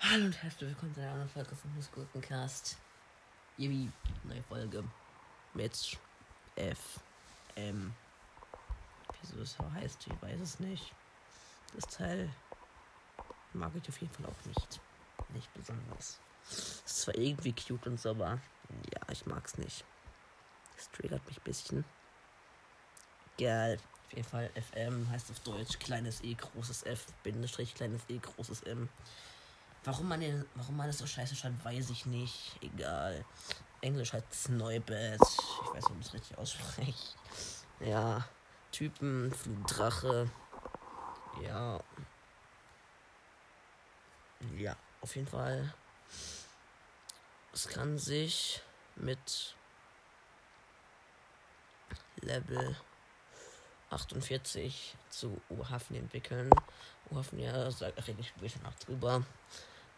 Hallo und herzlich willkommen zu einer anderen Folge von Musgurkencast. Irgendwie neue Folge mit F, M. Wieso es so heißt, ich weiß es nicht. Das Teil mag ich auf jeden Fall auch nicht. Nicht besonders. Es ist zwar irgendwie cute und so, aber ja, ich mag's nicht. Das triggert mich ein bisschen. Geil. Fall FM heißt auf Deutsch kleines E, großes F, Bindestrich, kleines E, großes M. Warum man, den, warum man das so scheiße schreibt, weiß ich nicht. Egal. Englisch heißt Sneubed. Ich weiß nicht, ob ich es richtig ausspreche. Ja. Typen, Drache. Ja. Ja, auf jeden Fall. Es kann sich mit Level 48 zu Uhafen entwickeln. Uhafen, ja, sagt, rede ich später noch drüber.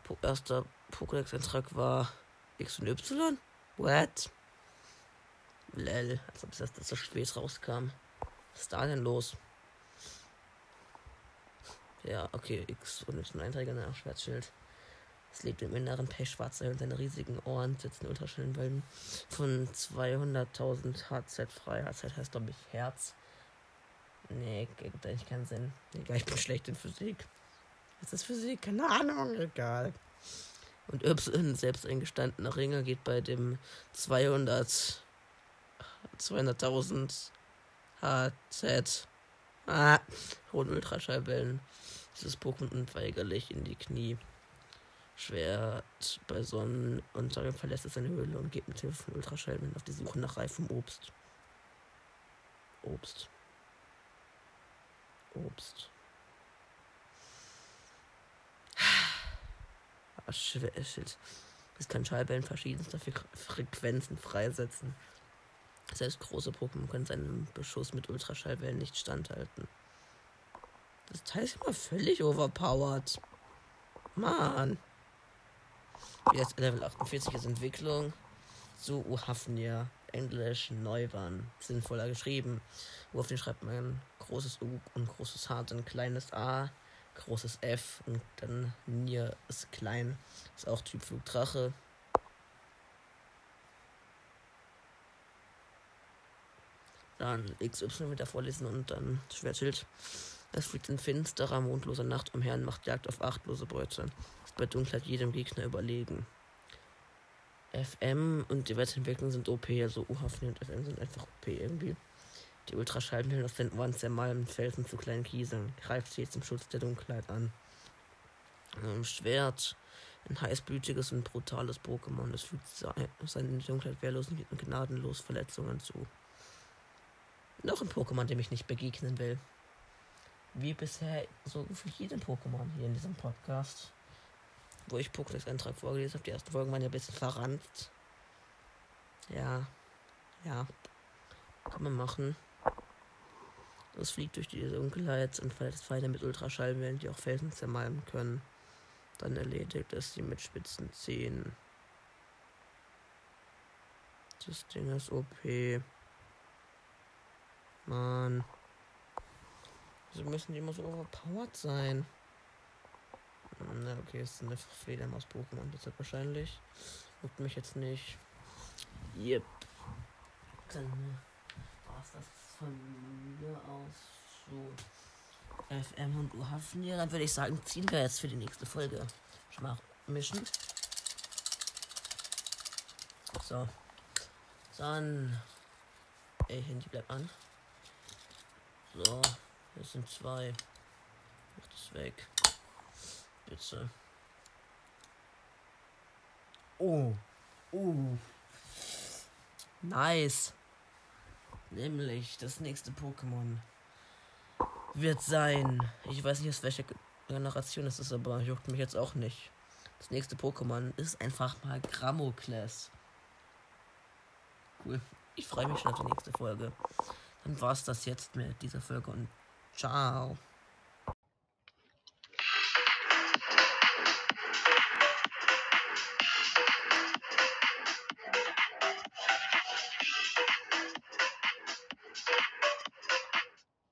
Po erster Pokédex-Eintrag war X und Y. What? Lel, als ob das, das so spät rauskam. Was ist da denn los? Ja, okay, X und Y-Einträge nach Schwertschild. Es lebt im inneren Pechschwarzer und seine riesigen Ohren sitzen Ultraschallenwellen von 200.000 HZ frei. HZ heißt, glaube ich, Herz. Nee, gibt eigentlich keinen Sinn. Egal, ich bin schlecht in Physik. Was ist Physik? Keine Ahnung, egal. Und Y, selbst eingestandener Ringer, geht bei dem 200 200.000 HZ ah, hohen Ultraschallwellen dieses Pokémon unweigerlich in die Knie. Schwert bei Sonnenuntergang verlässt es seine Höhle und geht mit Hilfe von Ultraschallwellen auf die Suche nach reifem Obst. Obst. Obst. Ah, Shit. Es kann Schallwellen verschiedenster Frequenzen freisetzen. Selbst große Pokémon können seinem Beschuss mit Ultraschallwellen nicht standhalten. Das Teil ist immer völlig overpowered. Mann. Jetzt Level 48 ist Entwicklung. So Uhafnia. Englisch Neuwan. Sinnvoller geschrieben. Wo auf den schreibt man großes U und großes H, dann kleines A, großes F und dann Nier ist klein. Ist auch Typ Flugdrache. Dann XY wieder vorlesen und dann Schwertschild. Es fliegt in finsterer, mondloser Nacht umher und macht Jagd auf achtlose Beute. Ist bei Dunkelheit jedem Gegner überlegen. FM und die Weiterentwicklung sind OP, also UHFN und FM sind einfach OP irgendwie. Die Ultraschallwellen aus den Ohren zermalmen Felsen zu kleinen Kieseln. Greift sie zum Schutz der Dunkelheit an. Ähm, Schwert. Ein heißblütiges und brutales Pokémon. Es fügt seine Dunkelheit wehrlos und gnadenlos Verletzungen zu. Noch ein Pokémon, dem ich nicht begegnen will. Wie bisher so für jeden Pokémon hier in diesem Podcast. Wo ich Pokédex-Eintrag vorgelesen habe. Die ersten Folgen waren ja ein bisschen verranzt. Ja. Ja. Kann man machen. Es fliegt durch die Dunkelheit und verletzt Feinde mit Ultraschallwellen, die auch Felsen zermalmen können. Dann erledigt es sie mit spitzen Zähnen. Das Ding ist OP. Mann. Wieso müssen die immer so overpowered sein? Na, okay, es sind einfach Fledermaus-Pokémon, deshalb wahrscheinlich. Juckt mich jetzt nicht. Yep. Dann äh, von mir aus so FM und U-Hafen hier. Dann würde ich sagen, ziehen wir jetzt für die nächste Folge. Schon mal mischen. So. Dann. Ey, Handy bleibt an. So. Das sind zwei. Mach das weg. Bitte. Oh. Oh. Nice. Nämlich das nächste Pokémon wird sein. Ich weiß nicht, aus welcher Generation es ist, aber juckt mich jetzt auch nicht. Das nächste Pokémon ist einfach mal Grammokles. Cool. Ich freue mich schon auf die nächste Folge. Dann war es das jetzt mit dieser Folge und ciao.